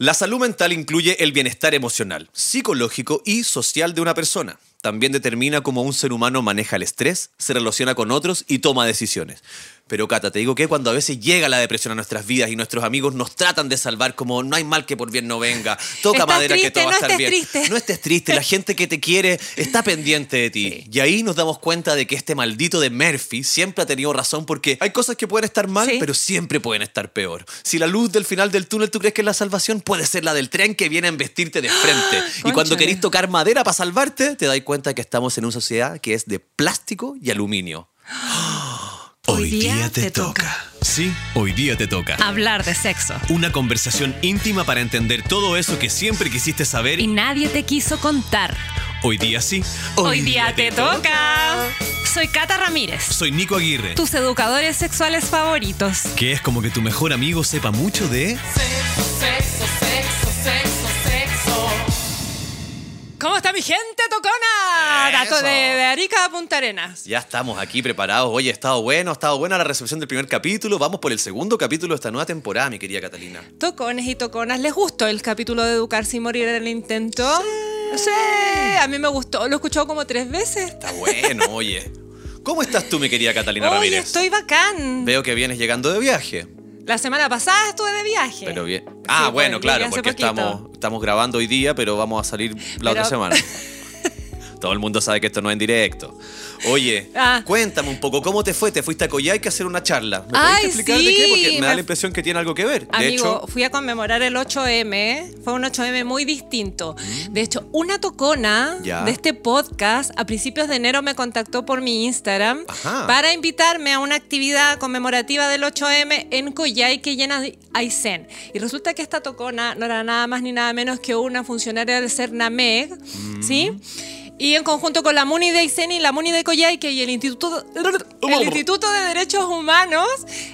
La salud mental incluye el bienestar emocional, psicológico y social de una persona. También determina cómo un ser humano maneja el estrés, se relaciona con otros y toma decisiones. Pero Cata, te digo que cuando a veces llega la depresión a nuestras vidas y nuestros amigos nos tratan de salvar como no hay mal que por bien no venga, toca Estás madera que todo va a no estar estés bien. triste. No estés triste, la gente que te quiere está pendiente de ti. Y ahí nos damos cuenta de que este maldito de Murphy siempre ha tenido razón porque hay cosas que pueden estar mal, Sí. pero siempre pueden estar peor. Si la luz del final del túnel tú crees que es la salvación, puede ser la del tren que viene a embestirte de frente. y cuando querés tocar madera para salvarte, te das cuenta que estamos en una sociedad que es de plástico y aluminio. Hoy día te toca. Sí, hoy día te toca. Hablar de sexo. Una conversación íntima para entender todo eso que siempre quisiste saber. Y nadie te quiso contar. Hoy día sí. Hoy, día te toca. Soy Cata Ramírez, Soy Nico Aguirre. tus educadores sexuales favoritos. Que es como que tu mejor amigo sepa mucho de... Sexo, sexo, sexo, sexo. ¿Cómo está mi gente tocona? Dato de, de Arica a Punta Arenas. Ya estamos aquí preparados. Oye, ha estado bueno, ha estado buena la recepción del primer capítulo. Vamos por el segundo capítulo de esta nueva temporada, mi querida Catalina. Tocones y toconas, ¿les gustó el capítulo de Educarse y Morir en el Intento? Sí. a mí me gustó. Lo he escuchado como tres veces. Está bueno, oye. ¿Cómo estás tú, mi querida Catalina Oye, Ramírez? estoy bacán. Veo que vienes llegando de viaje. La semana pasada estuve de viaje. Pero bien. Ah, bueno, claro, porque poquito. estamos, estamos grabando hoy día, pero vamos a salir la otra semana. Todo el mundo sabe que esto no es en directo. Oye, Ah. cuéntame un poco, ¿cómo te fue? Te fuiste a Coyhaique a hacer una charla. ¿Me Ay, puedes explicar de qué? Porque sí, me da me- la impresión que tiene algo que ver. De Amigo, hecho, fui a conmemorar el 8M. Fue un 8M muy distinto. De hecho, una tocona Mm. Ya. de este podcast a principios de enero me contactó por mi Instagram Ajá. para invitarme a una actividad conmemorativa del 8M en Coyhaique llena de Aysén. Y resulta que esta tocona no era nada más ni nada menos que una funcionaria del CERNAMEG, Mm. ¿sí? Y en conjunto con la MUNI de y la MUNI de Coyhaique y el Instituto, el Instituto de Derechos Humanos,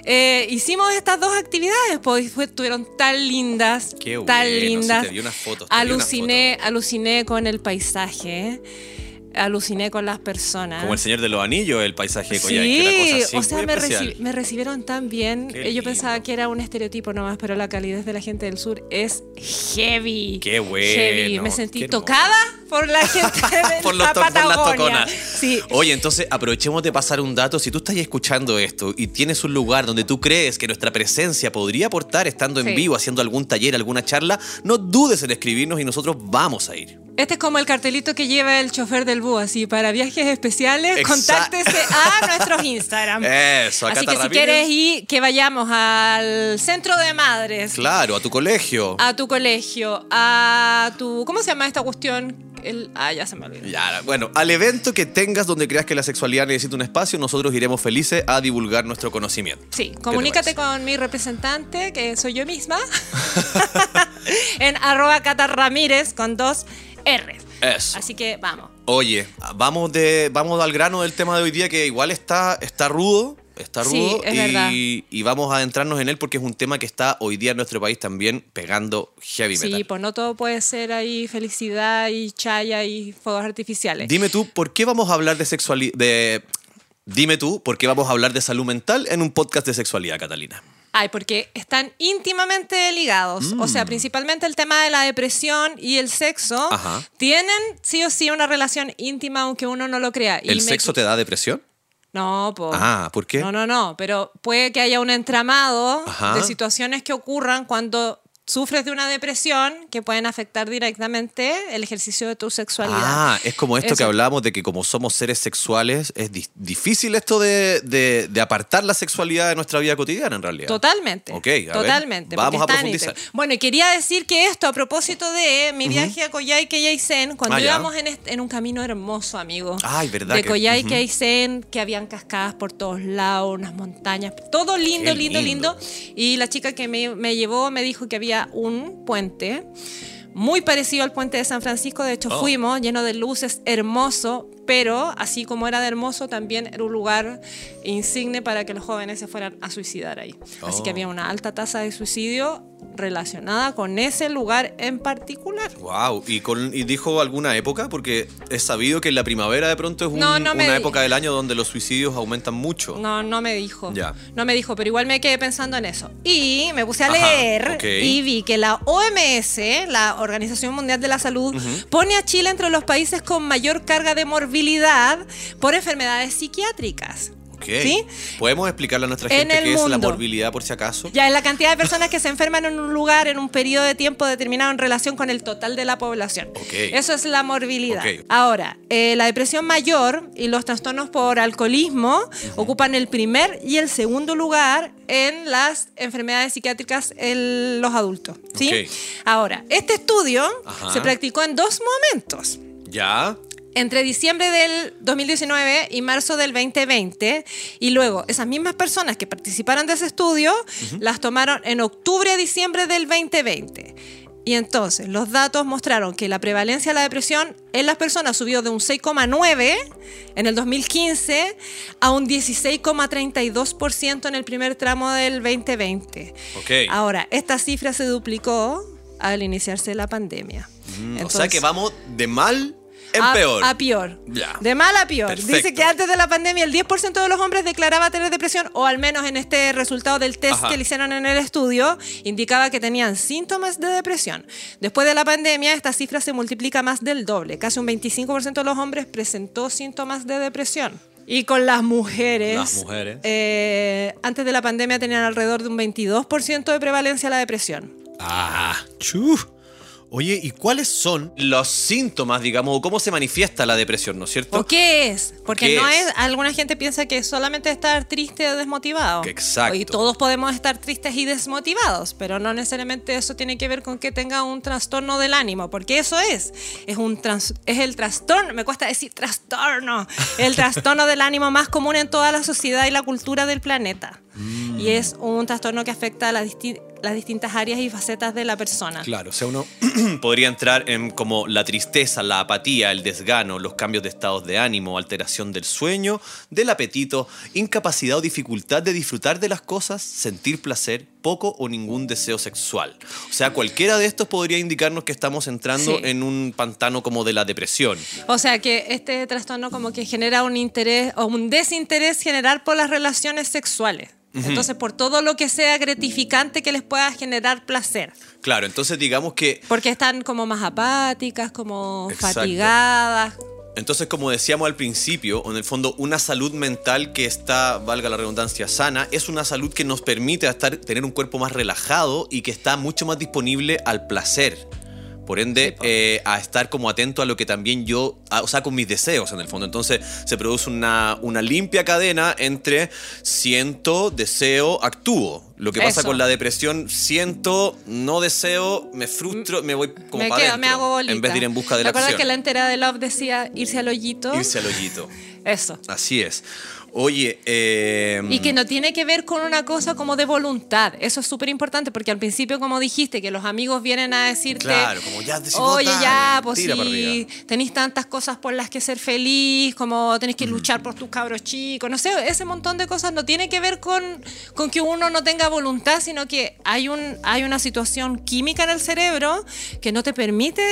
eh, hicimos estas dos actividades, pues estuvieron tan lindas, Qué tan bueno, lindas. te vi unas fotos, te vi unas aluciné, aluciné con el paisaje, aluciné con las personas. como el Señor de los Anillos, el paisaje de Coyhaique, una cosa Sí, así o sea, me, reci- me recibieron tan bien. Qué Eh, Yo pensaba lindo. que era un estereotipo nomás, pero la calidez de la gente del sur es heavy. Qué bueno, Heavy. Me sentí tocada por la gente de por, la por Patagonia. toconas. Sí. Oye, entonces aprovechemos de pasar un dato. Si tú estás escuchando esto y tienes un lugar donde tú crees que nuestra presencia podría aportar estando en Sí. vivo, haciendo algún taller, alguna charla, no dudes en escribirnos y nosotros vamos a ir. Este es como el cartelito que lleva el chofer del bus, así para viajes especiales, Exa- contáctese a nuestros Instagram. Eso, acá Así que si Ramírez. quieres ir, que vayamos al centro de madres, Claro, a tu colegio. a tu colegio, a tu... ¿Cómo se llama esta cuestión? El, ah, ya se me olvidó. Ya, bueno, al evento que tengas donde creas que la sexualidad necesita un espacio, nosotros iremos felices a divulgar nuestro conocimiento. Sí, te comunícate con mi representante, que soy yo misma, en arroba Cata Ramírez con dos R. Eso. Así que vamos. Oye, vamos, de, vamos al grano del tema de hoy día que igual está, está rudo. Está Sí, rudo es verdad. y, y vamos a adentrarnos en él porque es un tema que está hoy día en nuestro país también pegando heavy Sí, metal. pues no todo puede ser ahí felicidad y chaya y fuegos artificiales. Dime tú, ¿por qué vamos a hablar de sexualidad? De... Dime tú, ¿por qué vamos a hablar de salud mental en un podcast de sexualidad, Catalina? Ay, porque están íntimamente ligados. O sea, principalmente el tema de la depresión y el sexo Ajá. tienen sí o sí una relación íntima, aunque uno no lo crea. Y ¿El me- sexo te da depresión? No, pues. Ah, ¿por qué? No, no, no, pero puede que haya un entramado Ajá. de situaciones que ocurran cuando sufres de una depresión que pueden afectar directamente el ejercicio de tu sexualidad. Ah, es como esto que Eso. hablábamos de que como somos seres sexuales, es di- difícil esto de, de- de apartar la sexualidad de nuestra vida cotidiana en realidad. Totalmente. Ok, a ver, totalmente. vamos porque a profundizar. Bueno, y quería decir que esto, a propósito de mi viaje a Coyhaique y Aysén, cuando Ah, íbamos en, este- en un camino hermoso, amigo. Ay, verdad De que- Coyhaique ujú. a Aysén, que habían cascadas por todos lados, unas montañas, todo lindo, lindo, lindo. lindo, Y la chica que me, me llevó me dijo que había un puente muy parecido al puente de San Francisco. De hecho, Oh. fuimos lleno de luces, hermoso, pero así como era de hermoso, también era un lugar insigne para que los jóvenes se fueran a suicidar ahí. Así que Oh. había una alta tasa de suicidio relacionada con ese lugar en particular. Wow, ¿Y, con- y dijo alguna época? Porque es sabido que la primavera de pronto es un- No, no me una época del año donde los suicidios aumentan mucho. No, no me dijo. Ya. No me dijo, pero igual me quedé pensando en eso. Y me puse a Ajá, leer y vi que la OMS, la Organización Mundial de la Salud, pone a Chile entre los países con mayor carga de morbilidad por enfermedades psiquiátricas. ¿Sí? ¿Podemos explicarle a nuestra En gente qué es la mundo. morbilidad por si acaso? Ya, es la cantidad de personas que se enferman en un lugar en un periodo de tiempo determinado en relación con el total de la población. Ok. Eso es la morbilidad. Ok. Ahora, eh, la depresión mayor y los trastornos por alcoholismo ocupan el primer y el segundo lugar en las enfermedades psiquiátricas en los adultos. ¿sí? Ok. Ahora, este estudio Ajá. se practicó en dos momentos ¿Ya? Entre diciembre del 2019 y marzo del 2020 y luego esas mismas personas que participaron de ese estudio las tomaron en octubre diciembre del 2020. Y entonces los datos mostraron que la prevalencia de la depresión en las personas subió de un 6,9 en el 2015 a un 16,32% en el primer tramo del 2020. Ok. Ahora, esta cifra se duplicó al iniciarse la pandemia. Mm, o sea que vamos de mal en a, peor. A peor. Ya. De mal a peor. Perfecto. Dice que antes de la pandemia el 10% de los hombres declaraba tener depresión, o al menos en este resultado del test Ajá. que le hicieron en el estudio, indicaba que tenían síntomas de depresión. Después de la pandemia, esta cifra se multiplica más del doble. Casi un 25% de los hombres presentó síntomas de depresión. Y con las mujeres, Las mujeres. eh, antes de la pandemia tenían alrededor de un 22% de prevalencia la depresión. Ah, chu. Oye, ¿y cuáles son los síntomas, digamos, o cómo se manifiesta la depresión, ¿no es cierto? ¿O qué es? Porque ¿Qué no es? es? alguna gente piensa que es solamente estar triste o desmotivado. Exacto. Y todos podemos estar tristes y desmotivados, pero no necesariamente eso tiene que ver con que tenga un trastorno del ánimo, porque eso es, es un trans- es el trastorno, me cuesta decir trastorno, el trastorno del ánimo más común en toda la sociedad y la cultura del planeta. Mm. Y es un trastorno que afecta a las, disti- las distintas áreas y facetas de la persona. Claro, o sea, uno podría entrar en como la tristeza, la apatía, el desgano, los cambios de estados de ánimo, alteración del sueño, del apetito, incapacidad o dificultad de disfrutar de las cosas, sentir placer, poco o ningún deseo sexual. O sea, cualquiera de estos podría indicarnos que estamos entrando Sí. en un pantano como de la depresión. O sea que este trastorno como que genera un interés o un desinterés general por las relaciones sexuales. Entonces, por todo lo que sea gratificante que les pueda generar placer. Claro, entonces digamos que Porque están como más apáticas, como Exacto. fatigadas. Entonces, como decíamos al principio, en el fondo, una salud mental que está, valga la redundancia, sana, es una salud que nos permite tener un cuerpo más relajado y que está mucho más disponible al placer. Por ende, eh, a estar como atento a lo que también yo, a- o sea, con mis deseos en el fondo. Entonces, se produce una, una limpia cadena entre siento, deseo, actúo. Lo que pasa Eso. con la depresión, siento, no deseo, me frustro, me voy como me para quedo, me adentro, hago bolita. En vez de ir en busca de ¿Te la acuerdas acción. que la entera de Love decía irse al hoyito? Irse al hoyito. Eso. Así es. Oye, eh, Y que no tiene que ver con una cosa como de voluntad. Eso es súper importante porque al principio, como dijiste, que los amigos vienen a decirte, Claro, como ya, oye, ya, pues arriba". tenéis tantas cosas por las que ser feliz, como tenés que luchar por tus cabros chicos, no sé, ese montón de cosas no tiene que ver con, con que uno no tenga voluntad, sino que hay, un, hay una situación química en el cerebro que no te permite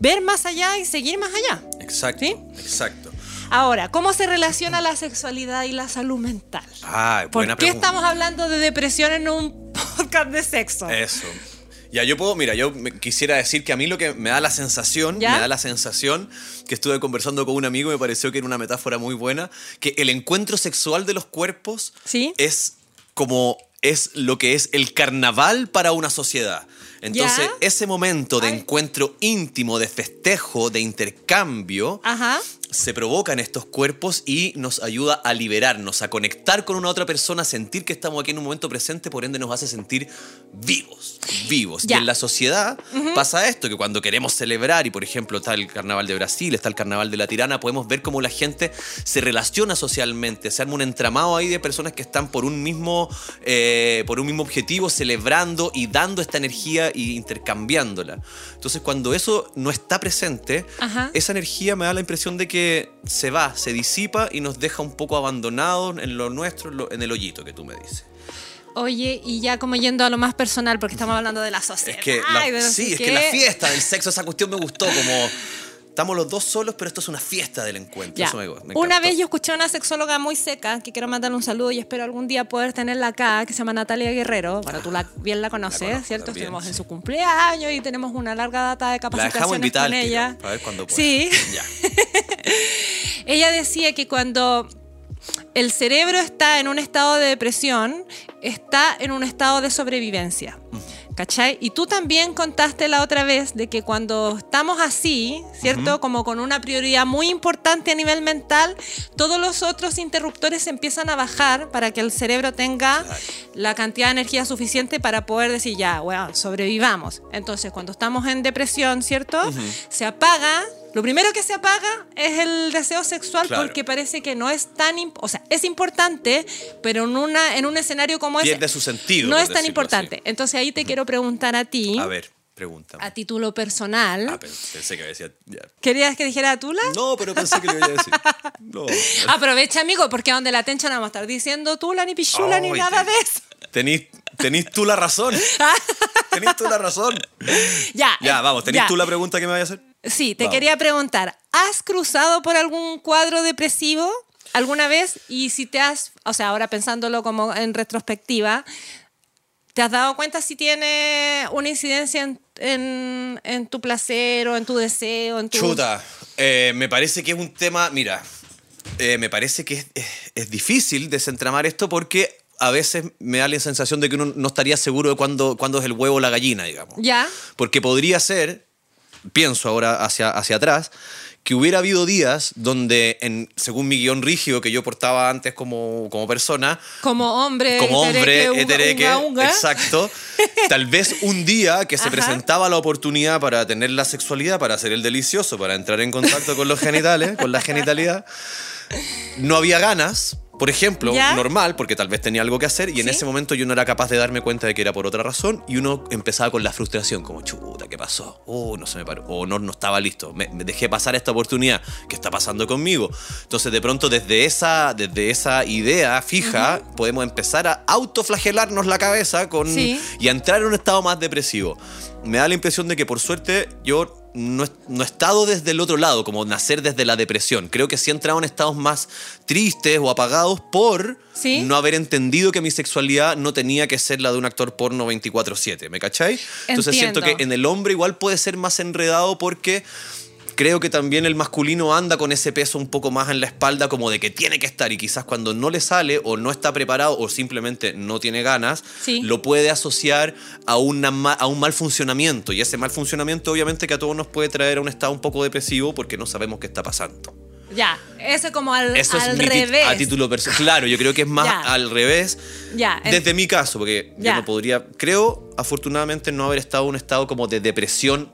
ver más allá y seguir más allá. Exacto. ¿Sí? Exacto. Ahora, ¿cómo se relaciona la sexualidad y la salud mental? Ah, ¿Por buena qué pregunta. estamos hablando de depresión en un podcast de sexo? Eso. Ya, yo puedo, mira, yo quisiera decir que a mí lo que me da la sensación, ¿Ya? me da la sensación que estuve conversando con un amigo y me pareció que era una metáfora muy buena, que el encuentro sexual de los cuerpos Sí. es como es lo que es el carnaval para una sociedad. Entonces, ¿Ya? ese momento de Ay. encuentro íntimo, de festejo, de intercambio, Ajá. Se provoca en estos cuerpos y nos ayuda a liberarnos, a conectar con una otra persona, a sentir que estamos aquí en un momento presente, por ende nos hace sentir vivos, vivos. Ya. Y en la sociedad pasa esto, que cuando queremos celebrar, y por ejemplo está el carnaval de Brasil, está el carnaval de la tirana, podemos ver cómo la gente se relaciona socialmente, se arma un entramado ahí de personas que están por un mismo, eh, por un mismo objetivo, celebrando y dando esta energía y intercambiándola. Entonces, cuando eso no está presente, Ajá. esa energía me da la impresión de que se va, se disipa y nos deja un poco abandonados en lo nuestro, en el hoyito que tú me dices. Oye, y ya como yendo a lo más personal, porque estamos hablando de la sociedad. Es que, la, sí, es que la fiesta del sexo, esa cuestión me gustó, como estamos los dos solos, pero esto es una fiesta del encuentro. Ya. Eso me, me Una vez yo escuché a una sexóloga muy seca, que quiero mandarle un saludo y espero algún día poder tenerla acá, que se llama Natalia Guerrero. Bueno, tú la, bien la conoces, conozco ¿cierto? también, Estuvimos en su cumpleaños y tenemos una larga data de La capacitaciones invitada con tiro, ella. a ver cuándo pueda. Sí. Ya. Ella decía que cuando el cerebro está en un estado de depresión, está en un estado de sobrevivencia. ¿Cachai? Y tú también contaste la otra vez de que cuando estamos así, ¿cierto? Como con una prioridad muy importante a nivel mental, todos los otros interruptores empiezan a bajar para que el cerebro tenga la cantidad de energía suficiente para poder decir, ya, bueno, sobrevivamos. Entonces, cuando estamos en depresión, ¿cierto? Se apaga. Lo primero que se apaga es el deseo sexual Claro. porque parece que no es tan, o sea, es importante, pero en una en un escenario como ese Pierde su sentido. no es tan importante. Entonces ahí te quiero preguntar a ti, así. A ver, pregúntame. a título personal. Ah, pensé, que decía. ya. ¿Querías que dijera Tula? No, pero pensé que lo iba a decir. No. Aprovecha, amigo, porque donde la tencha no vamos a estar diciendo Tula, ni Pichula, ni Ay, nada de eso. Tenís, tenís tú la razón. tenís tú la razón. Ya. Ya, eh, vamos, tenís ya. tú la pregunta que me vayas a hacer. Sí, te quería preguntar, ¿has cruzado por algún cuadro depresivo alguna vez? Y si te has, o sea, ahora pensándolo como en retrospectiva, ¿te has dado cuenta si tiene una incidencia en, en- en tu placer o en tu deseo? En tu... Chuta, eh, me parece que es un tema, mira, eh, me parece que es, es- es difícil desentramar esto porque a veces me da la sensación de que uno no estaría seguro de cuándo, cuándo es el huevo o la gallina, digamos. ¿Ya? Porque podría ser, pienso ahora hacia, hacia atrás, que hubiera habido días donde, en, según mi guion rígido que yo portaba antes como, como persona, Como hombre, como hombre, etereque, unga, etereque, unga, unga. exacto. Tal vez un día que se Ajá. presentaba la oportunidad para tener la sexualidad, para hacer el delicioso, para entrar en contacto con los genitales, con la genitalidad, no había ganas, por ejemplo, ¿Ya? normal, porque tal vez tenía algo que hacer y en ese momento yo no era capaz de darme cuenta de que era por otra razón y uno empezaba con la frustración, como chuta, ¿qué pasó? Oh, no se me paró, o no, no estaba listo, me, me dejé pasar esta oportunidad, ¿qué está pasando conmigo? Entonces de pronto desde esa, desde esa idea fija podemos empezar a autoflagelarnos la cabeza con, Sí. y a entrar en un estado más depresivo. Me da la impresión de que por suerte yo no, he- no he estado desde el otro lado, como nacer desde la depresión. Creo que sí he entrado en estados más tristes o apagados por Sí. no haber entendido que mi sexualidad no tenía que ser la de un actor porno 24/7. ¿Me cachai? Entonces siento que en el hombre igual puede ser más enredado porque creo que también el masculino anda con ese peso un poco más en la espalda como de que tiene que estar y quizás cuando no le sale o no está preparado o simplemente no tiene ganas, Sí. lo puede asociar a, una ma- a un mal funcionamiento y ese mal funcionamiento obviamente que a todos nos puede traer a un estado un poco depresivo porque no sabemos qué está pasando. Ya, eso como al, Eso al es revés. a título personal. Claro, yo creo que es más Ya. al revés Ya, desde mi caso, porque Ya. yo no podría, creo afortunadamente no haber estado en un estado como de depresión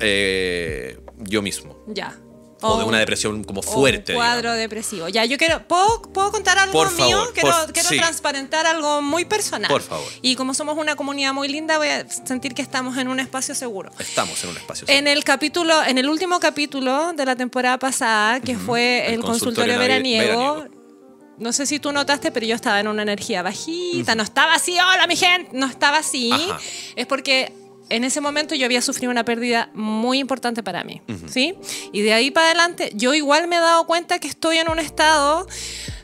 eh, yo mismo. Ya. O, de un- una depresión como o fuerte. Un cuadro digamos. depresivo. Ya, yo quiero. ¿Puedo, puedo contar algo Por mío? favor, quiero por- quiero sí. transparentar algo muy personal. Por favor. Y como somos una comunidad muy linda, voy a sentir que estamos en un espacio seguro. Estamos en un espacio. En el capítulo, en el último capítulo de la temporada pasada, que fue El el, consultorio consultorio veraniego, veraniego. no sé si tú notaste, pero yo estaba en una energía bajita, no estaba así, hola mi gente, no estaba así. Ajá. Es porque en ese momento yo había sufrido una pérdida muy importante para mí, ¿sí? Y de ahí para adelante yo igual me he dado cuenta que estoy en un estado,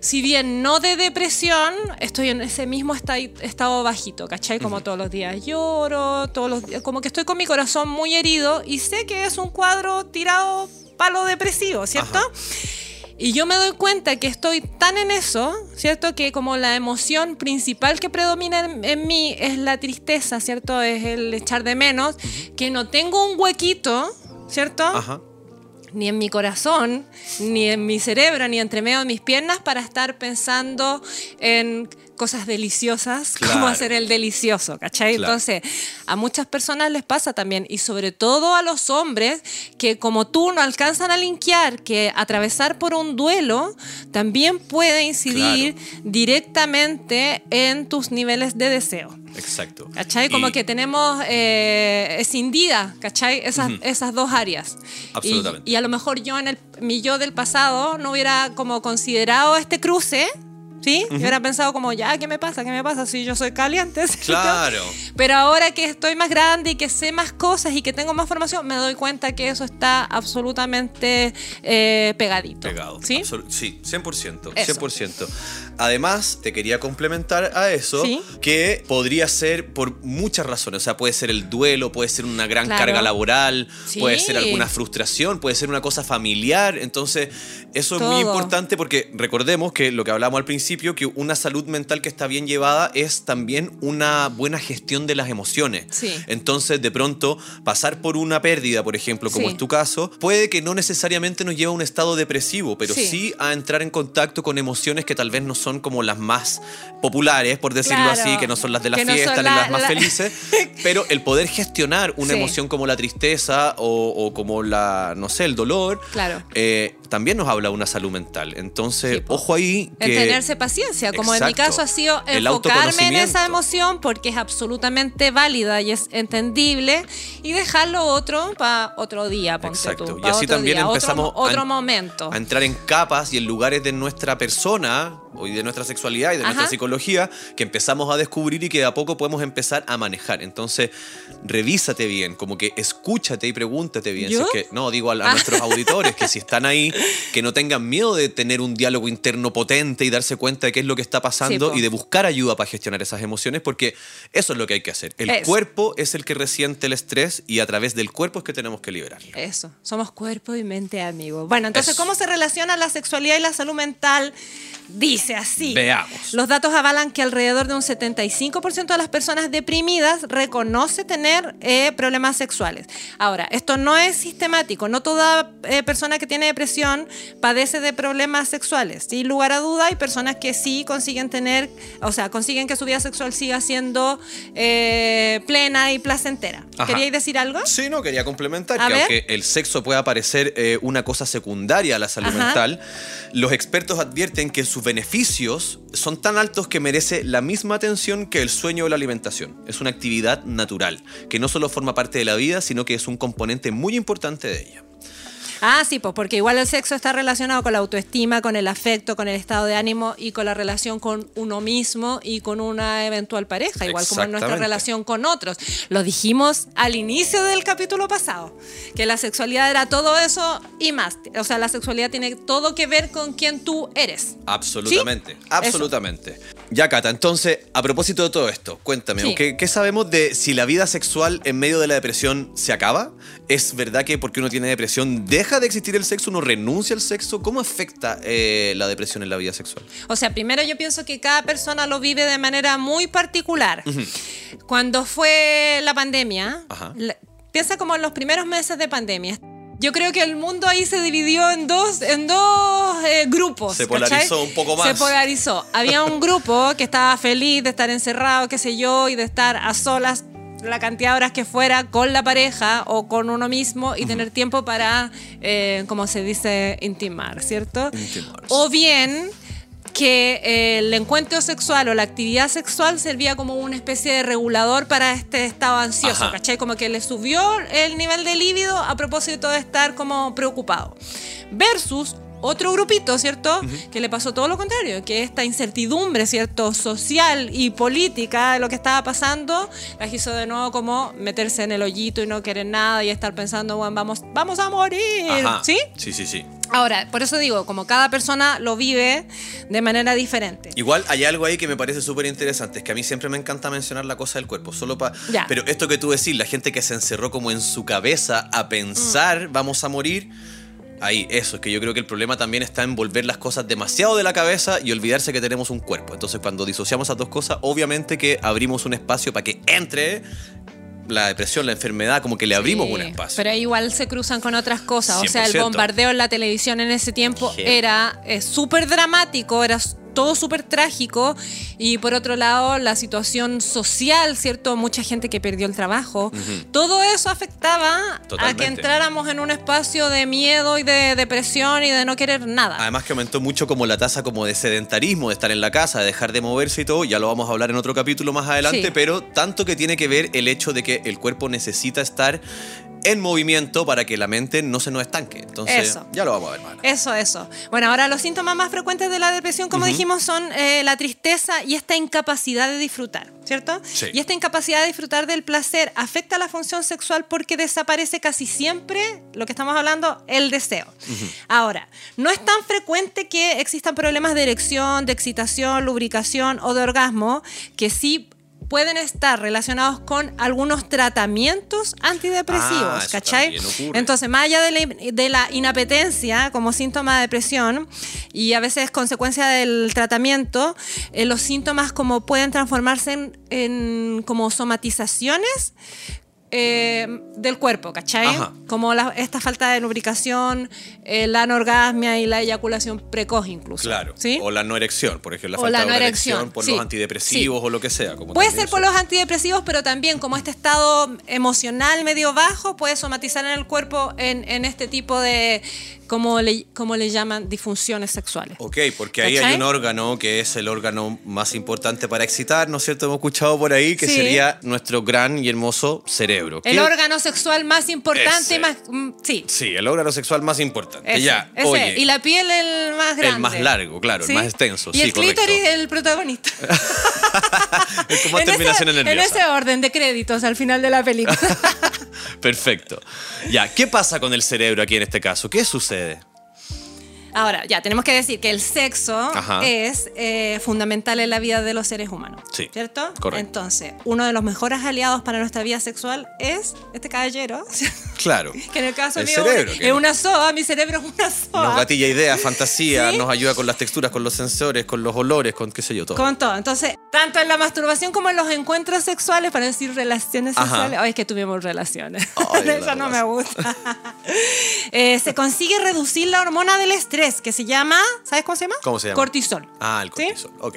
si bien no de depresión, estoy en ese mismo esta- estado bajito, ¿cachai? Como todos los días lloro, todos los días, como que estoy con mi corazón muy herido y sé que es un cuadro tirado palo depresivo, ¿cierto? Ajá. Y yo me doy cuenta que estoy tan en eso, ¿cierto? Que como la emoción principal que predomina en, en mí es la tristeza, ¿cierto? Es el echar de menos, que no tengo un huequito, ¿cierto? Ajá. Ni en mi corazón, ni en mi cerebro, ni entre medio de mis piernas para estar pensando en cosas deliciosas, Claro. cómo hacer el delicioso, ¿cachai? Claro. Entonces, a muchas personas les pasa también, y sobre todo a los hombres, que como tú no alcanzan a linkear, que atravesar por un duelo también puede incidir directamente en tus niveles de deseo. Exacto. ¿Cachai? Como Y- que tenemos eh, escindida, ¿cachai? Esas, esas dos áreas. Absolutamente. Y, y a lo mejor yo en el, mi yo del pasado no hubiera como considerado este cruce, ¿sí? Y hubiera pensado como, ya, ¿qué me pasa? ¿Qué me pasa si yo soy caliente? ¿cierto? Claro. Pero ahora que estoy más grande y que sé más cosas y que tengo más formación, me doy cuenta que eso está absolutamente eh, pegadito. Pegado. ¿Sí? Sí, 100%. Eso. 100%. Además, te quería complementar a eso, Sí. que podría ser por muchas razones. O sea, puede ser el duelo, puede ser una gran Claro. carga laboral, Sí. puede ser alguna frustración, puede ser una cosa familiar. Entonces, eso es muy importante porque recordemos que lo que hablamos al principio, que una salud mental que está bien llevada es también una buena gestión de las emociones. Sí. Entonces, de pronto, pasar por una pérdida, por ejemplo, como es tu caso, puede que no necesariamente nos lleve a un estado depresivo, pero Sí. sí, a entrar en contacto con emociones que tal vez no son como las más populares, por decirlo Claro. así, que no son las de la no fiesta ni la- las más la- felices, pero el poder gestionar una Sí. emoción como la tristeza o, o como la, no sé, el dolor, Claro. eh, también nos habla una salud mental. Entonces, Sí, ojo ahí. Que- tenerse paciencia, como en mi caso ha sido El enfocarme en esa emoción porque es absolutamente válida y es entendible y dejarlo otro para otro día, ponte Exacto. tú, Y así también día, empezamos mo- otro, a, momento. a entrar en capas y en lugares de nuestra persona y de nuestra sexualidad y de nuestra psicología que empezamos a descubrir y que de a poco podemos empezar a manejar. Entonces, revísate bien, como que escúchate y pregúntate bien. Si ¿Yo? es que, no, digo a, a Ah. nuestros auditores que si están ahí, que no tengan miedo de tener un diálogo interno potente y darse cuenta de qué es lo que está pasando y de buscar ayuda para gestionar esas emociones, porque eso es lo que hay que hacer. El Eso. cuerpo es el que resiente el estrés y a través del cuerpo es que tenemos que liberarlo. Eso, somos cuerpo y mente, amigos. Bueno, entonces, Eso. ¿cómo se relaciona la sexualidad y la salud mental? Dice así. Veamos. Los datos avalan que alrededor de un 75% de las personas deprimidas reconoce tener eh, problemas sexuales. Ahora, esto no es sistemático. No toda eh, persona que tiene depresión padece de problemas sexuales. Sin lugar a duda, hay personas que sí consiguen tener, o sea, consiguen que su vida sexual siga siendo eh, plena y placentera. Ajá. ¿Queríais decir algo? Sí, no, quería complementar A que ver. aunque el sexo pueda parecer eh, una cosa secundaria a la salud Ajá. mental, los expertos advierten que sus beneficios son tan altos que merece la misma atención que el sueño o la alimentación. Es una actividad natural, que no solo forma parte de la vida, sino que es un componente muy importante de ella. Ah, sí, pues porque igual el sexo está relacionado con la autoestima, con el afecto, con el estado de ánimo y con la relación con uno mismo y con una eventual pareja, igual como en nuestra relación con otros. Lo dijimos al inicio del capítulo pasado, que la sexualidad era todo eso y más. O sea, la sexualidad tiene todo que ver con quién tú eres. Absolutamente, ¿Sí? absolutamente. Ya, Cata, entonces, a propósito de todo esto, cuéntame, Sí. ¿qué, qué sabemos de si la vida sexual en medio de la depresión se acaba? ¿Es verdad que porque uno tiene depresión deja de existir el sexo, uno renuncia al sexo? ¿Cómo afecta eh, la depresión en la vida sexual? O sea, primero yo pienso que cada persona lo vive de manera muy particular. Cuando fue la pandemia, la- piensa como en los primeros meses de pandemia. Yo creo que el mundo ahí se dividió en dos, en dos eh, grupos. Se ¿cachai? polarizó un poco más. Se polarizó. Había un grupo que estaba feliz de estar encerrado, qué sé yo, y de estar a solas la cantidad de horas que fuera con la pareja o con uno mismo y tener tiempo para, eh, como se dice, intimar, ¿cierto? Intimar. O bien que eh, el encuentro sexual o la actividad sexual servía como una especie de regulador para este estado ansioso, Ajá. ¿cachai? Como que le subió el nivel de líbido a propósito de estar como preocupado. Versus otro grupito, ¿cierto? Que le pasó todo lo contrario, que esta incertidumbre, ¿cierto? Social y política de lo que estaba pasando, las hizo de nuevo como meterse en el hoyito y no querer nada y estar pensando, bueno, vamos, vamos a morir, Ajá. ¿sí? Sí, sí, sí. Ahora, por eso digo, como cada persona lo vive de manera diferente. Igual hay algo ahí que me parece súper interesante, es que a mí siempre me encanta mencionar la cosa del cuerpo, solo para... Pero esto que tú decís, la gente que se encerró como en su cabeza a pensar, Mm. vamos a morir, ahí, eso, es que yo creo que el problema también está en volver las cosas demasiado de la cabeza y olvidarse que tenemos un cuerpo. Entonces cuando disociamos esas dos cosas, obviamente que abrimos un espacio para que entre la depresión, la enfermedad, como que le abrimos Sí, un espacio. Pero igual se cruzan con otras cosas. O sea, el 100%. bombardeo en la televisión en ese tiempo era eh, súper dramático, era todo súper trágico. Y por otro lado, la situación social, ¿cierto? Mucha gente que perdió el trabajo. Todo eso afectaba a que entráramos en un espacio de miedo y de depresión y de no querer nada. Además que aumentó mucho como la tasa como de sedentarismo, de estar en la casa, de dejar de moverse y todo, ya lo vamos a hablar en otro capítulo más adelante, Sí. pero tanto que tiene que ver el hecho de que el cuerpo necesita estar en movimiento para que la mente no se nos estanque. Entonces, Eso. ya lo vamos a ver más. Eso, eso. Bueno, ahora los síntomas más frecuentes de la depresión, como dijimos, son eh, la tristeza y esta incapacidad de disfrutar, ¿cierto? Sí. Y esta incapacidad de disfrutar del placer afecta la función sexual porque desaparece casi siempre, lo que estamos hablando, el deseo. Ahora, no es tan frecuente que existan problemas de erección, de excitación, lubricación o de orgasmo, que sí pueden estar relacionados con algunos tratamientos antidepresivos, Ah, ¿cachai? Entonces, más allá de la, de la inapetencia como síntoma de depresión y a veces consecuencia del tratamiento, eh, los síntomas como pueden transformarse en, en como somatizaciones eh, del cuerpo, ¿cachai? Ajá. Como la- esta falta de lubricación, eh, la anorgasmia y la eyaculación precoz incluso. Claro. ¿sí? O la no erección, por ejemplo, la O falta la de no una erección, erección por sí. los antidepresivos o lo que sea. Como Puede ser por eso. los antidepresivos, pero también como este estado emocional medio bajo puede somatizar en el cuerpo en, en este tipo de, como le, como le llaman, disfunciones sexuales. Ok, porque ahí hay un órgano que es el órgano más importante para excitar, ¿no es cierto? Hemos escuchado por ahí que sería nuestro gran y hermoso cerebro. El ¿Qué- órgano sexual más importante y más... mm, Sí. Sí, el órgano sexual más importante. Ese, ya, ese. oye. Y la piel el más grande. El más largo, claro, el más extenso, Y sí, el clítoris el protagonista. es como en, terminación en nerviosa. ese orden de créditos al final de la película. Perfecto. Ya, ¿qué pasa con el cerebro aquí en este caso? ¿Qué sucede? Ahora, ya, tenemos que decir que el sexo Ajá. es eh, fundamental en la vida de los seres humanos. Sí, ¿Cierto? correcto. Entonces, uno de los mejores aliados para nuestra vida sexual es este caballero, Claro. que en el caso El mío cerebro, es no- una soa, mi cerebro es una soa. Nos gatilla ideas, fantasía, ¿Sí? nos ayuda con las texturas, con los sensores, con los olores, con qué sé yo, todo. Con todo. Entonces, tanto en la masturbación como en los encuentros sexuales, para decir relaciones Ajá. sexuales. Ay, es que tuvimos relaciones. Ay, Eso no me gusta. Eh, se consigue reducir la hormona del estrés, que se llama, ¿sabes cómo se llama? ¿Cómo se llama? Cortisol. Ah, el ¿Sí? cortisol. Ok.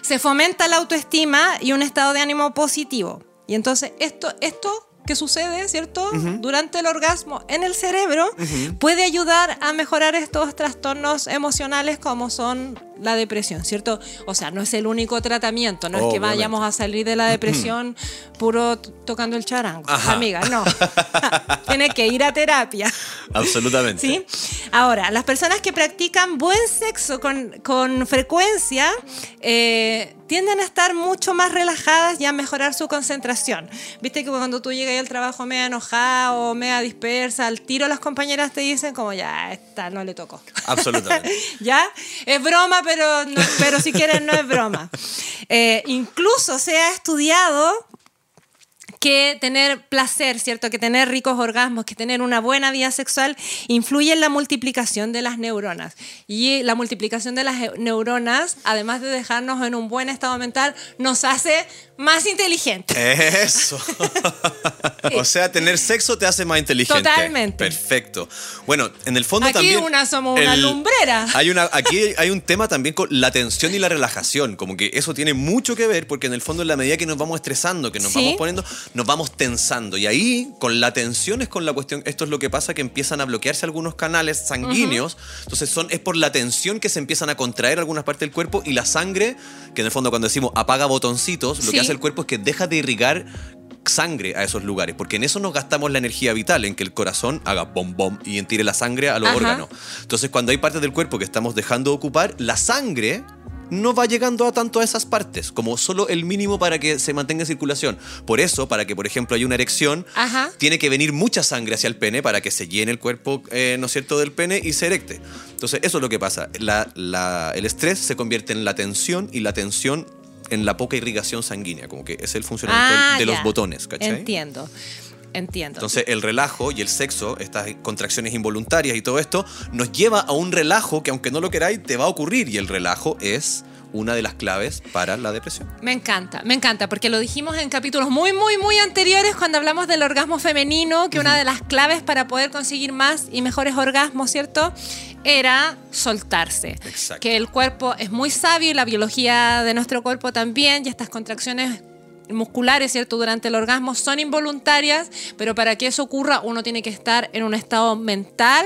Se fomenta la autoestima y un estado de ánimo positivo. Y entonces, esto, esto que sucede, ¿cierto? Durante el orgasmo en el cerebro puede ayudar a mejorar estos trastornos emocionales como son la depresión, ¿cierto? O sea, no es el único tratamiento, no es que vayamos a salir de la depresión puro tocando el charango, Ajá. amiga, no. Tiene que ir a terapia. Absolutamente. ¿Sí? Ahora, las personas que practican buen sexo con, con frecuencia eh, tienden a estar mucho más relajadas y a mejorar su concentración. Viste que cuando tú llegas al trabajo media enojada o media dispersa, al tiro las compañeras te dicen como ya, esta no le tocó. Absolutamente. ¿Ya? Es broma, pero, no- pero si quieren no es broma. Eh, incluso se ha estudiado que tener placer, ¿cierto? Que tener ricos orgasmos, que tener una buena vida sexual influye en la multiplicación de las neuronas. Y la multiplicación de las neuronas, además de dejarnos en un buen estado mental, nos hace más inteligentes. Eso. o sea, tener sexo te hace más inteligente. Totalmente. Perfecto. Bueno, en el fondo Aquí también. una somos una lumbrera. Hay una, aquí hay un tema también con la tensión y la relajación. Como que eso tiene mucho que ver porque en el fondo, en la medida que nos vamos estresando, que nos Sí. vamos poniendo, nos vamos tensando. Y ahí, con la tensión, es con la cuestión. Esto es lo que pasa: que empiezan a bloquearse algunos canales sanguíneos. Entonces, son, es por la tensión que se empiezan a contraer algunas partes del cuerpo y la sangre, que en el fondo, cuando decimos apaga botoncitos, lo Sí. que hace el cuerpo es que deja de irrigar sangre a esos lugares, porque en eso nos gastamos la energía vital, en que el corazón haga bom bom y entire la sangre a los Ajá. órganos. Entonces, cuando hay partes del cuerpo que estamos dejando de ocupar, la sangre no va llegando a tanto a esas partes, como solo el mínimo para que se mantenga en circulación. Por eso, para que, por ejemplo, haya una erección, Ajá. tiene que venir mucha sangre hacia el pene para que se llene el cuerpo, eh, ¿no es cierto?, del pene y se erecte. Entonces, eso es lo que pasa. La- la- el estrés se convierte en la tensión y la tensión en la poca irrigación sanguínea, como que es el funcionamiento Ah, de los botones, ¿cachai? Entiendo. Entiendo. Entonces el relajo y el sexo, estas contracciones involuntarias y todo esto, nos lleva a un relajo que aunque no lo queráis, te va a ocurrir. Y el relajo es una de las claves para la depresión. Me encanta, me encanta, porque lo dijimos en capítulos muy, muy, muy anteriores cuando hablamos del orgasmo femenino, que una de las claves para poder conseguir más y mejores orgasmos, ¿cierto? era soltarse. Exacto. Que el cuerpo es muy sabio y la biología de nuestro cuerpo también, y estas contracciones musculares, ¿cierto? Durante el orgasmo son involuntarias, pero para que eso ocurra uno tiene que estar en un estado mental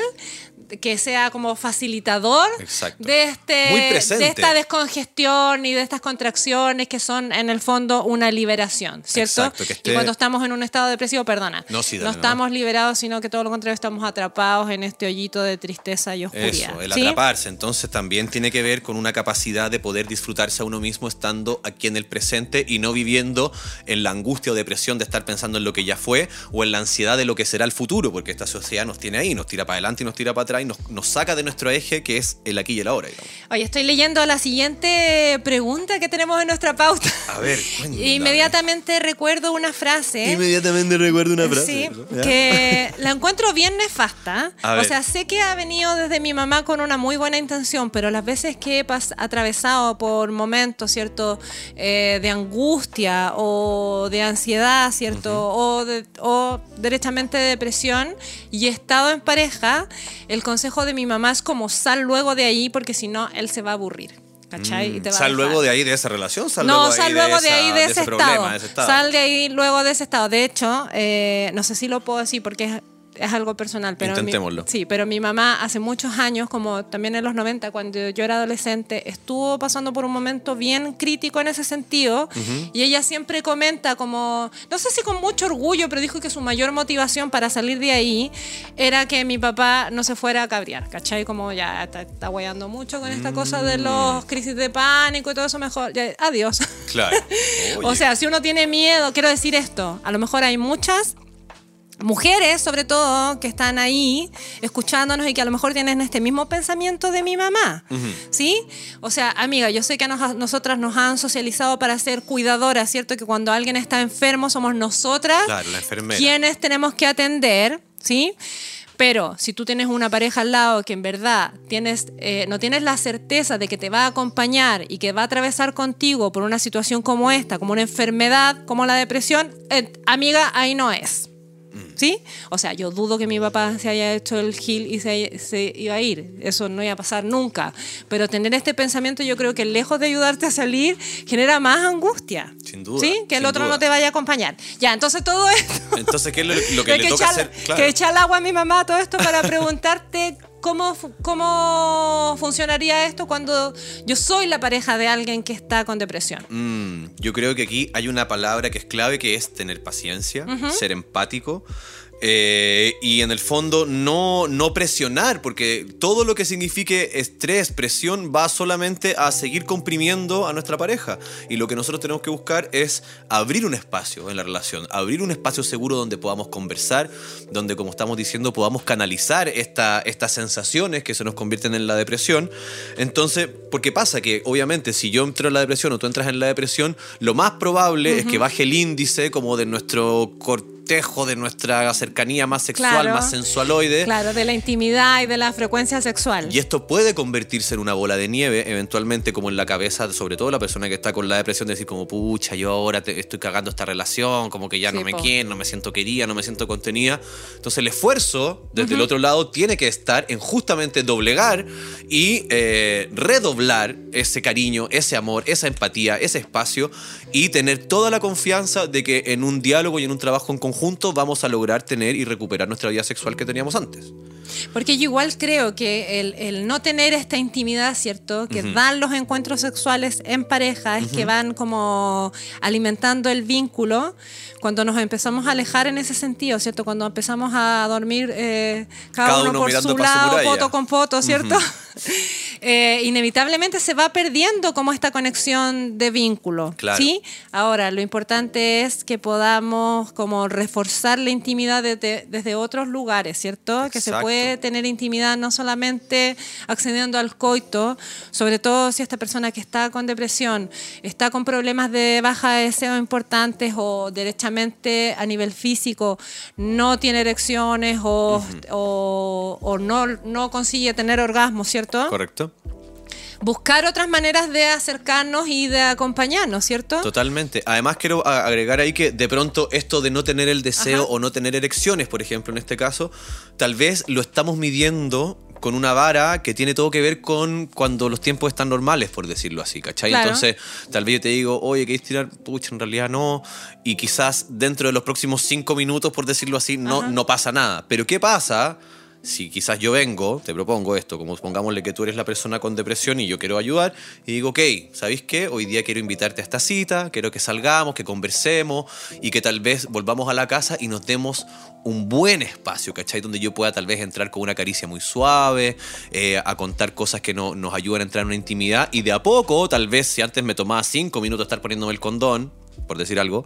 que sea como facilitador Exacto. de este de esta descongestión y de estas contracciones que son en el fondo una liberación, ¿cierto? Exacto, que esté- Y cuando estamos en un estado depresivo, perdona, No, sí, dale, no. estamos liberados, sino que todo lo contrario estamos atrapados en este hoyito de tristeza y oscuridad. Eso, el ¿sí? atraparse. Entonces también tiene que ver con una capacidad de poder disfrutarse a uno mismo estando aquí en el presente y no viviendo en la angustia o depresión de estar pensando en lo que ya fue o en la ansiedad de lo que será el futuro, porque esta sociedad nos tiene ahí, nos tira para adelante y nos tira para atrás y nos, nos saca de nuestro eje que es el aquí y el ahora. digamos. Oye, estoy leyendo la siguiente pregunta que tenemos en nuestra pauta. A ver, cuéntame. Inmediatamente recuerdo una frase. Inmediatamente recuerdo una frase. Sí, ¿ya? que la encuentro bien nefasta. O sea, sé que ha venido desde mi mamá con una muy buena intención, pero las veces que he atravesado por momentos, ¿cierto? Eh, de angustia o de ansiedad, ¿cierto? o, de- o derechamente de depresión y he estado en pareja, el consejo de mi mamá es como sal luego de ahí porque si no, él se va a aburrir. ¿Cachai? Y te va a Mm, Sal luego de ahí de esa relación, sal no, luego sal luego de, esa- ahí de, ese, de ese estado. Sal de ahí luego de ese estado. De hecho, eh, no sé si lo puedo decir porque es, es algo personal, pero mi- Intentémoslo. sí, pero mi mamá hace muchos años, como también en los 90, cuando yo era adolescente, estuvo pasando por un momento bien crítico en ese sentido y ella siempre comenta como, no sé si con mucho orgullo, pero dijo que su mayor motivación para salir de ahí era que mi papá no se fuera a cabrear, ¿cachai? Como ya está, está guayando mucho con esta cosa de los crisis de pánico y todo eso, mejor, ya, adiós. Claro. O sea, si uno tiene miedo, quiero decir esto, a lo mejor hay muchas mujeres, sobre todo, que están ahí escuchándonos y que a lo mejor tienen este mismo pensamiento de mi mamá, ¿sí? O sea, amiga, yo sé que a nos- nosotras nos han socializado para ser cuidadoras, ¿cierto? Que cuando alguien está enfermo somos nosotras Claro, la enfermera. quienes tenemos que atender, ¿sí? Pero si tú tienes una pareja al lado que en verdad tienes, eh, no tienes la certeza de que te va a acompañar y que va a atravesar contigo por una situación como esta, como una enfermedad, como la depresión, eh, amiga, ahí no es. ¿Sí? O sea, yo dudo que mi papá se haya hecho el gil y se, se iba a ir. Eso no iba a pasar nunca. Pero tener este pensamiento, yo creo que lejos de ayudarte a salir, genera más angustia. Sin duda, ¿Sí? Que el otro duda. no te vaya a acompañar. Ya, entonces todo esto. Entonces, ¿qué es lo, lo que le que toca echar, hacer? Claro. que echar el agua a mi mamá todo esto para preguntarte cómo, cómo funcionaría esto cuando yo soy la pareja de alguien que está con depresión. Mm, yo creo que aquí hay una palabra que es clave que es tener paciencia, ser empático. Eh, y en el fondo no, no presionar, porque todo lo que signifique estrés, presión, va solamente a seguir comprimiendo a nuestra pareja. Y lo que nosotros tenemos que buscar es abrir un espacio en la relación, abrir un espacio seguro donde podamos conversar, donde, como estamos diciendo, podamos canalizar esta, estas sensaciones que se nos convierten en la depresión. Entonces, porque pasa que obviamente si yo entro en la depresión o tú entras en la depresión, lo más probable es que baje el índice como de nuestro cortejo, de nuestra cercanía más sexual, Claro. más sensualoide. Claro, de la intimidad y de la frecuencia sexual. Y esto puede convertirse en una bola de nieve, eventualmente como en la cabeza, sobre todo la persona que está con la depresión, de decir como, pucha, yo ahora te- estoy cagando esta relación, como que ya Sí, no me quiero, no me siento querida, no me siento contenida. Entonces el esfuerzo desde el otro lado tiene que estar en justamente doblegar y eh, redoblar ese cariño, ese amor, esa empatía, ese espacio y tener toda la confianza de que en un diálogo y en un trabajo en conjunto vamos a lograr tener y recuperar nuestra vida sexual que teníamos antes. Porque yo igual creo que el, el no tener esta intimidad, ¿cierto? Que dan los encuentros sexuales en pareja, es que van como alimentando el vínculo cuando nos empezamos a alejar en ese sentido, ¿cierto? Cuando empezamos a dormir eh, cada, Cada uno, uno por su lado, poto con poto, ¿cierto? Eh, inevitablemente se va perdiendo como esta conexión de vínculo, Claro. ¿sí? Ahora, lo importante es que podamos como reforzar la intimidad desde, desde otros lugares, ¿cierto? Que se puede tener intimidad no solamente accediendo al coito, sobre todo si esta persona que está con depresión está con problemas de baja de deseo importantes o derechamente a nivel físico no tiene erecciones o, o- o no, no consigue tener orgasmos, ¿cierto? ¿Correcto? Buscar otras maneras de acercarnos y de acompañarnos, ¿cierto? Totalmente. Además quiero agregar ahí que de pronto esto de no tener el deseo Ajá. o no tener erecciones, por ejemplo, en este caso, tal vez lo estamos midiendo con una vara que tiene todo que ver con cuando los tiempos están normales, por decirlo así, ¿cachai? Claro. Entonces, tal vez yo te digo, oye, ¿querés tirar? Pucha, en realidad no. Y quizás dentro de los próximos cinco minutos, por decirlo así, no, Ajá. no pasa nada. Pero ¿qué pasa? Si quizás yo vengo, te propongo esto, como pongámosle que tú eres la persona con depresión y yo quiero ayudar, y digo, ok, ¿sabéis qué? Hoy día quiero invitarte a esta cita, quiero que salgamos, que conversemos y que tal vez volvamos a la casa y nos demos un buen espacio, ¿cachai? Donde yo pueda tal vez entrar con una caricia muy suave, eh, a contar cosas que no, nos ayudan a entrar en una intimidad y de a poco, tal vez si antes me tomaba cinco minutos estar poniéndome el condón, por decir algo,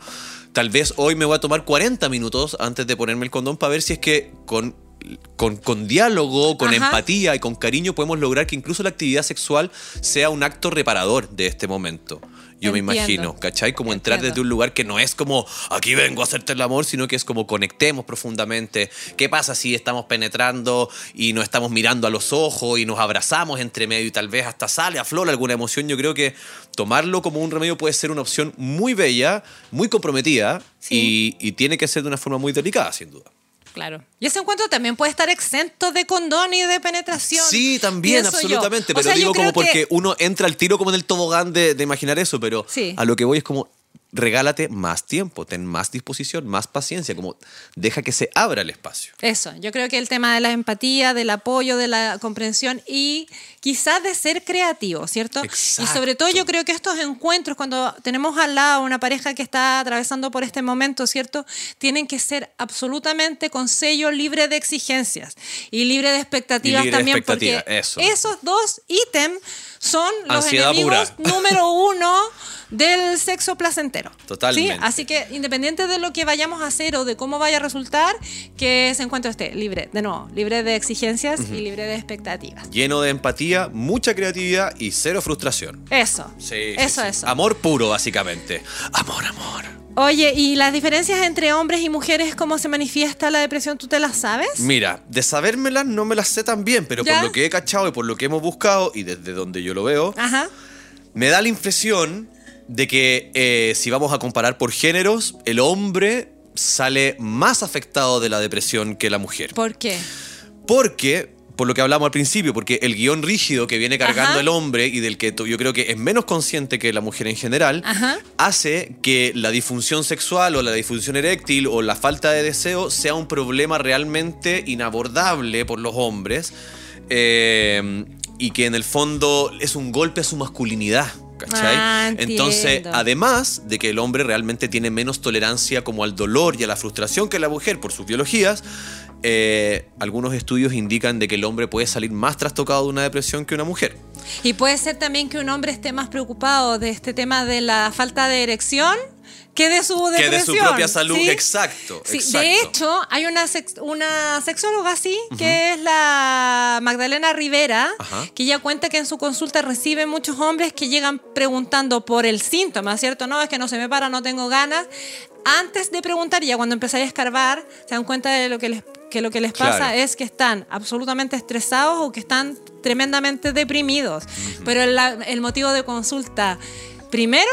tal vez hoy me voy a tomar 40 minutos antes de ponerme el condón para ver si es que con, con, con diálogo, con Ajá. empatía y con cariño podemos lograr que incluso la actividad sexual sea un acto reparador de este momento. Yo me imagino, ¿cachai? Como entrar desde un lugar que no es como aquí vengo a hacerte el amor, sino que es como conectemos profundamente. ¿Qué pasa si estamos penetrando y nos estamos mirando a los ojos y nos abrazamos entre medio y tal vez hasta sale a flor alguna emoción? Yo creo que tomarlo como un remedio puede ser una opción muy bella, muy comprometida Sí. y, y tiene que ser de una forma muy delicada, sin duda. Claro. Y ese encuentro también puede estar exento de condón y de penetración. Sí, también, absolutamente. Pero sea, digo como porque uno entra al tiro como en el tobogán de, de imaginar eso, pero Sí. a lo que voy es como regálate más tiempo, ten más disposición, más paciencia, como deja que se abra el espacio. Eso, yo creo que el tema de la empatía, del apoyo, de la comprensión y quizás de ser creativo, ¿cierto? Exacto. Y sobre todo yo creo que estos encuentros, cuando tenemos al lado una pareja que está atravesando por este momento, ¿cierto? Tienen que ser absolutamente con sello libre de exigencias y libre de expectativas libre de también, expectativa, porque eso. esos dos ítems son los Ansiedad enemigos pura. número uno del sexo placentero. Totalmente. ¿sí? Así que independiente de lo que vayamos a hacer o de cómo vaya a resultar, que ese encuentro esté libre, de nuevo, libre de exigencias y libre de expectativas. Lleno de empatía, mucha creatividad y cero frustración. Eso. Sí, sí, eso, sí. eso. Amor puro, básicamente. Amor, amor. Oye, ¿y las diferencias entre hombres y mujeres, cómo se manifiesta la depresión, tú te las sabes? Mira, de sabérmelas no me las sé tan bien, pero ¿Ya? por lo que he cachado y por lo que hemos buscado y desde donde yo lo veo, Ajá. Me da la impresión de que eh, si vamos a comparar por géneros, el hombre sale más afectado de la depresión que la mujer. ¿Por qué? Porque, por lo que hablamos al principio, porque el guion rígido que viene cargando Ajá. el hombre y del que yo creo que es menos consciente que la mujer en general, Ajá. hace que la disfunción sexual o la disfunción eréctil o la falta de deseo sea un problema realmente inabordable por los hombres eh, y que en el fondo es un golpe a su masculinidad. ¿Cachai? Ah, Entonces, además de que el hombre realmente tiene menos tolerancia como al dolor y a la frustración que la mujer por sus biologías, eh, algunos estudios indican de que el hombre puede salir más trastocado de una depresión que una mujer. Y puede ser también que un hombre esté más preocupado de este tema de la falta de erección que de su Que depresión. de su propia salud, ¿sí? exacto, Sí, exacto. De hecho, hay una, sex- una sexóloga así, que es la Magdalena Rivera, Ajá. que ella cuenta que en su consulta recibe muchos hombres que llegan preguntando por el síntoma, ¿cierto? No, es que no se me para, no tengo ganas. Antes de preguntar, ya cuando empezáis a escarbar, se dan cuenta de lo que les, que lo que les pasa Claro. es que están absolutamente estresados o que están tremendamente deprimidos. Pero el, el motivo de consulta, primero,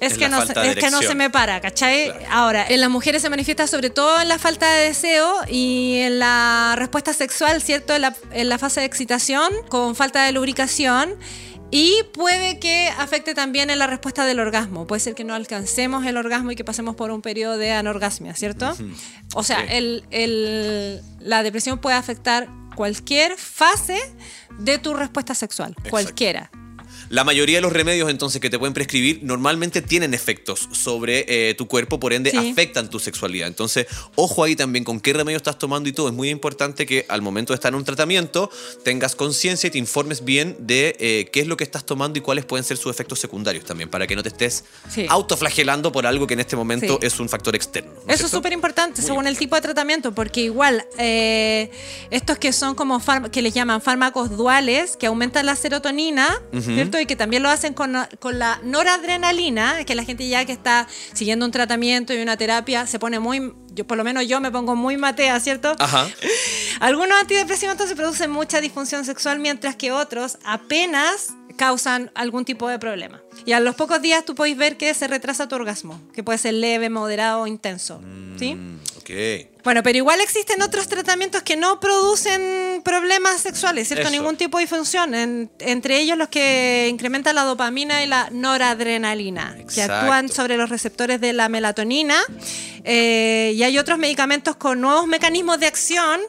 es, Es que, no, es que no se me para, ¿cachai? Claro. Ahora, en las mujeres se manifiesta sobre todo en la falta de deseo y en la respuesta sexual, ¿cierto? En la, en la fase de excitación, con falta de lubricación. Y puede que afecte también en la respuesta del orgasmo. Puede ser que no alcancemos el orgasmo y que pasemos por un periodo de anorgasmia, ¿cierto? O sea, el- la depresión puede afectar cualquier fase de tu respuesta sexual, cualquiera. La mayoría de los remedios entonces que te pueden prescribir normalmente tienen efectos sobre eh, tu cuerpo, por ende Sí. afectan tu sexualidad. Entonces, ojo ahí también con qué remedio estás tomando y todo. Es muy importante que al momento de estar en un tratamiento tengas conciencia y te informes bien de eh, qué es lo que estás tomando y cuáles pueden ser sus efectos secundarios también, para que no te estés Sí. autoflagelando por algo que en este momento Sí. es un factor externo. ¿no Eso es súper importante según el tipo de tratamiento, porque igual eh, estos que son como que les llaman fármacos duales, que aumentan la serotonina, ¿cierto? Y que también lo hacen con, con la noradrenalina, que la gente ya que está siguiendo un tratamiento y una terapia se pone muy, yo por lo menos yo me pongo muy matea, ¿cierto? Aja. Algunos antidepresivos entonces producen mucha disfunción sexual, mientras que otros apenas causan algún tipo de problema. Y a los pocos días tú podéis ver que se retrasa tu orgasmo, que puede ser leve, moderado o intenso. ¿sí? Ok. Bueno, pero igual existen otros tratamientos que no producen problemas sexuales, ¿cierto? Eso. Ningún tipo de disfunción. En- entre ellos los que incrementan la dopamina y la noradrenalina, que actúan sobre los receptores de la melatonina. Eh, y hay otros medicamentos con nuevos mecanismos de acción,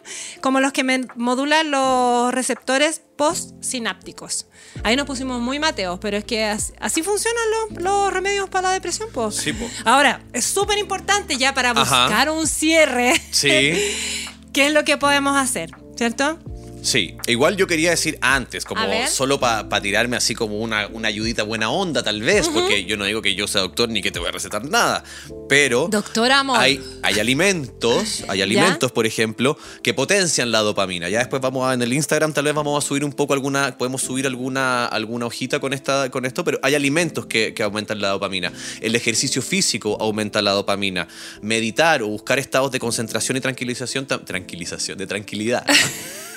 como los que modulan los receptores postsinápticos. Ahí nos pusimos muy mateos, pero es que as- así, funcionan los, los remedios para la depresión. pues. Sí, po. Ahora, es súper importante ya para Ajá. buscar un cierre. Sí. ¿Qué es lo que podemos hacer? ¿Cierto? Sí, igual yo quería decir antes, como solo para tirarme así como una, una ayudita buena onda tal vez, porque yo no digo que yo sea doctor ni que te voy a recetar nada, pero Doctor Amor. hay, hay alimentos, hay alimentos, por ejemplo, que potencian la dopamina. Ya después vamos a, en el Instagram tal vez vamos a subir un poco alguna, podemos subir alguna, alguna hojita con, esta, con esto, pero hay alimentos que, que aumentan la dopamina. El ejercicio físico aumenta la dopamina. Meditar o buscar estados de concentración y tranquilización, tranquilización, de tranquilidad.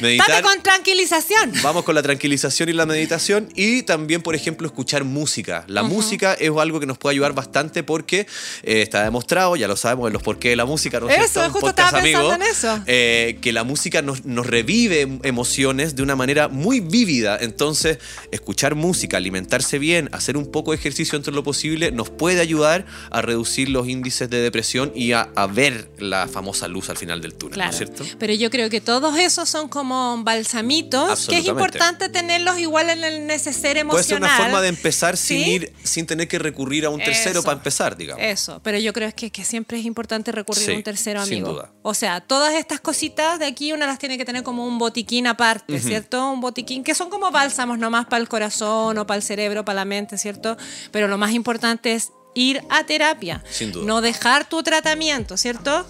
Date con tranquilización. Vamos con la tranquilización y la meditación y también, por ejemplo, escuchar música. La música es algo que nos puede ayudar bastante porque eh, está demostrado, ya lo sabemos en los porqués de la música, ¿no es Eso, justo podcast estaba pensando amigo, en eso. eh, que la música nos, nos revive em- emociones de una manera muy vívida. Entonces, escuchar música, alimentarse bien, hacer un poco de ejercicio entre lo posible, nos puede ayudar a reducir los índices de depresión y a, a ver la famosa luz al final del túnel, ¿no Claro. es cierto? Pero yo creo que todos esos son como balsamitos que es importante tenerlos igual en el neceser Puede ser emocional. una forma de empezar sin ¿Sí? ir, sin tener que recurrir a un tercero Eso. para empezar, digamos. Eso, pero yo creo que, que siempre es importante recurrir Sí, a un tercero sin amigo. duda. O sea, todas estas cositas de aquí una las tiene que tener como un botiquín aparte, ¿cierto? Un botiquín que son como bálsamos nomás para el corazón o para el cerebro, para la mente, ¿cierto? Pero lo más importante es ir a terapia. Sin duda. No dejar tu tratamiento, ¿cierto?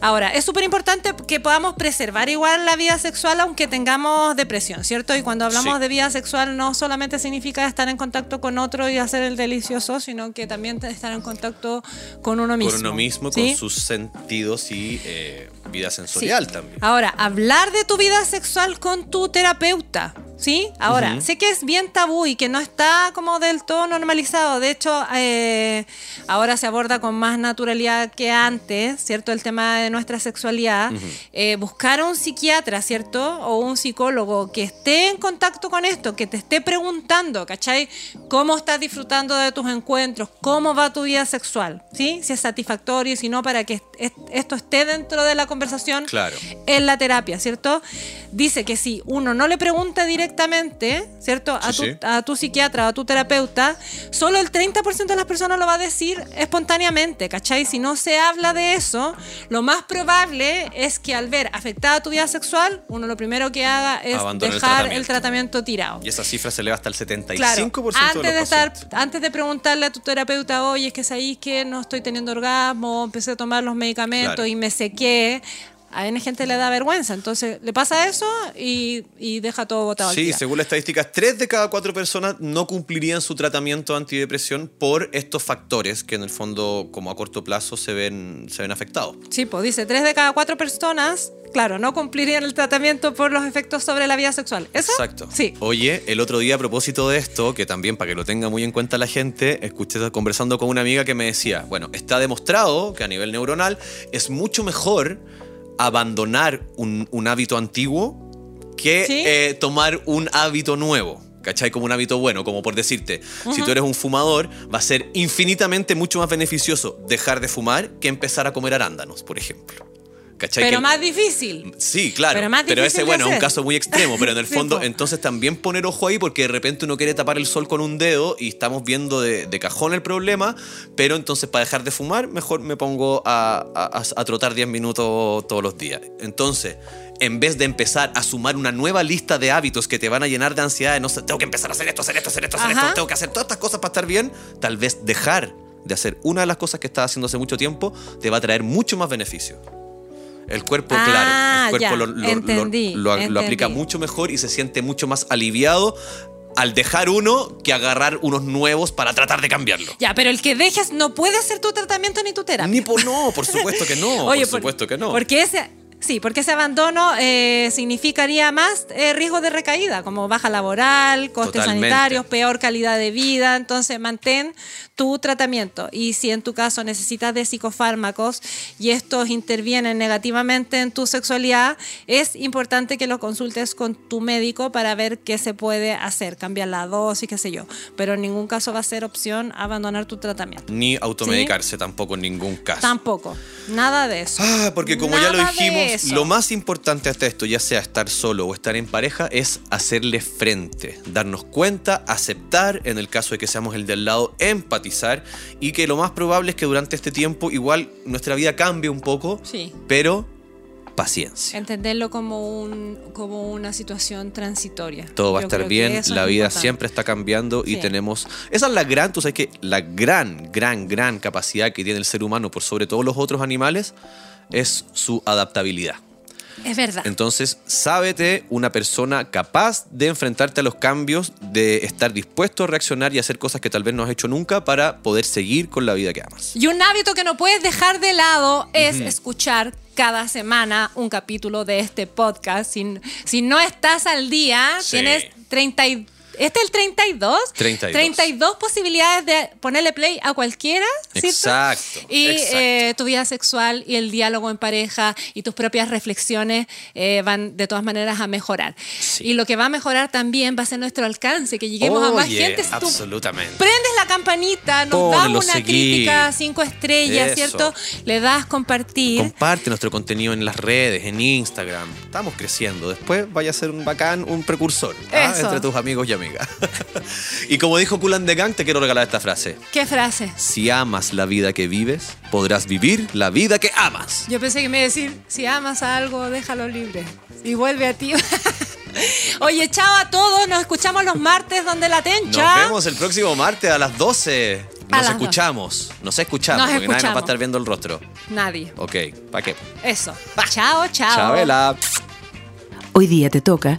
Ahora, es súper importante que podamos preservar igual la vida sexual aunque tengamos depresión, ¿cierto? Y cuando hablamos Sí. de vida sexual no solamente significa estar en contacto con otro y hacer el delicioso, sino que también estar en contacto con uno mismo. Con uno mismo, ¿sí? con sus sentidos y eh, vida sensorial Sí. también. Ahora, hablar de tu vida sexual con tu terapeuta, ¿sí? Ahora, Ujú. sé que es bien tabú y que no está como del todo normalizado. De hecho, eh, ahora se aborda con más naturalidad que antes, ¿cierto? El tema de nuestra sexualidad. Eh, buscar a un psiquiatra, ¿cierto? O un psicólogo que esté en contacto con esto, que te esté preguntando, ¿cachai? ¿Cómo estás disfrutando de tus encuentros? ¿Cómo va tu vida sexual? ¿Sí? Si es satisfactorio, si no, para que est- esto esté dentro de la conversación Claro. en la terapia, ¿cierto? Dice que si uno no le pregunta directamente, ¿cierto? A, Sí, tu, sí. a tu psiquiatra o a tu terapeuta, solo el 30% de las personas lo va a decir espontáneamente, ¿cachai? Si no se habla de eso, lo más probable es que al ver afectada tu vida sexual, uno lo primero que haga es Abandonar el dejar el tratamiento. tratamiento, tirado. Y esa cifra se eleva hasta el 75% Claro, de antes los de estar, antes de preguntarle a tu terapeuta, oye, es que sabéis que no estoy teniendo orgasmo, empecé a tomar los medicamentos Claro. y me sequé. A N gente le da vergüenza, entonces le pasa eso y, y deja todo botado. al Sí, tiro. según las estadísticas, 3 de cada 4 personas no cumplirían su tratamiento antidepresión por estos factores que en el fondo, como a corto plazo, se ven, se ven afectados. Sí, pues dice, tres de cada cuatro personas, claro, no cumplirían el tratamiento por los efectos sobre la vida sexual. ¿Eso? Exacto. Sí. Oye, el otro día a propósito de esto, que también para que lo tenga muy en cuenta la gente, escuché conversando con una amiga que me decía, bueno, está demostrado que a nivel neuronal es mucho mejor abandonar un, un hábito antiguo que ¿Sí? eh, tomar un hábito nuevo. ¿Cachai? Como un hábito bueno, como por decirte, si tú eres un fumador, va a ser infinitamente mucho más beneficioso dejar de fumar que empezar a comer arándanos, por ejemplo. ¿Cachai? Pero Que- más difícil. Sí, claro. Pero más Pero, difícil ese, de bueno, es un caso muy extremo, pero en el fondo, entonces también poner ojo ahí porque de repente uno quiere tapar el sol con un dedo y estamos viendo de, de cajón el problema, pero entonces para dejar de fumar, mejor me pongo a, a- a trotar 10 minutos todos los días. Entonces, en vez de empezar a sumar una nueva lista de hábitos que te van a llenar de ansiedad, de no sé, tengo que empezar a hacer esto, hacer esto, hacer esto, hacer Ajá. esto, tengo que hacer todas estas cosas para estar bien, tal vez dejar de hacer una de las cosas que estás haciendo hace mucho tiempo te va a traer mucho más beneficio. El cuerpo, Ah, claro, el cuerpo ya, lo, lo- lo- entendí, lo- lo entendí. aplica mucho mejor y se siente mucho más aliviado al dejar uno que agarrar unos nuevos para tratar de cambiarlo. Ya, pero el que dejes no puede hacer tu tratamiento ni tu terapia. Ni por no, por supuesto que no, Oye, por supuesto que no. Porque ese, Sí, porque ese abandono eh, significaría más eh, riesgo de recaída, como baja laboral, costes Totalmente. sanitarios, peor calidad de vida. Entonces, mantén tu tratamiento. Y si en tu caso necesitas de psicofármacos y estos intervienen negativamente en tu sexualidad, es importante que lo consultes con tu médico para ver qué se puede hacer, cambiar la dosis, qué sé yo. Pero en ningún caso va a ser opción abandonar tu tratamiento. Ni automedicarse tampoco en ningún caso. Tampoco. Nada de eso. Ah, porque como ya lo dijimos, eso. lo más importante hasta esto, ya sea estar solo o estar en pareja, es hacerle frente, darnos cuenta, aceptar, en el caso de que seamos el de al lado, empatizar y que lo más probable es que durante este tiempo igual nuestra vida cambie un poco, Sí. pero paciencia. Entenderlo como, un, como una situación transitoria. Todo va a estar bien, la vida importante. siempre está cambiando y Sí. tenemos... Esa es la gran, tú sabes que la gran, gran, gran capacidad que tiene el ser humano por sobre todos los otros animales es su adaptabilidad. Es verdad. Entonces, sábete una persona capaz de enfrentarte a los cambios, de estar dispuesto a reaccionar y hacer cosas que tal vez no has hecho nunca para poder seguir con la vida que amas. Y un hábito que no puedes dejar de lado es escuchar cada semana un capítulo de este podcast. Si, si no estás al día, Sí. tienes 30 y- ¿Este es el 32? 32. 32 posibilidades de ponerle play a cualquiera, ¿cierto? Exacto, Y exacto. eh, tu vida sexual y el diálogo en pareja y tus propias reflexiones eh, van de todas maneras a mejorar. Sí. Y lo que va a mejorar también va a ser nuestro alcance, que lleguemos a más gente. Si absolutamente. prendes la campanita, nos das una seguir. crítica, cinco estrellas, Eso. ¿cierto? Le das compartir. Comparte nuestro contenido en las redes, en Instagram. Estamos creciendo. Después vaya a ser un bacán, un precursor ¿ah? Entre tus amigos y amigas. Y como dijo Kulan de Gang, te quiero regalar esta frase. ¿Qué frase? Si amas la vida que vives, podrás vivir la vida que amas. Yo pensé que me iba a decir, si amas a algo, déjalo libre. Y vuelve a ti. Oye, chao a todos. Nos escuchamos los martes donde la Nos tencha. vemos el próximo martes a las 12. A Nos las escuchamos. Nos escuchamos, Nos porque nadie nos va a estar viendo el rostro. Nadie. Ok, ¿para qué? Eso. Chao, chao. Chabela. Hoy día te toca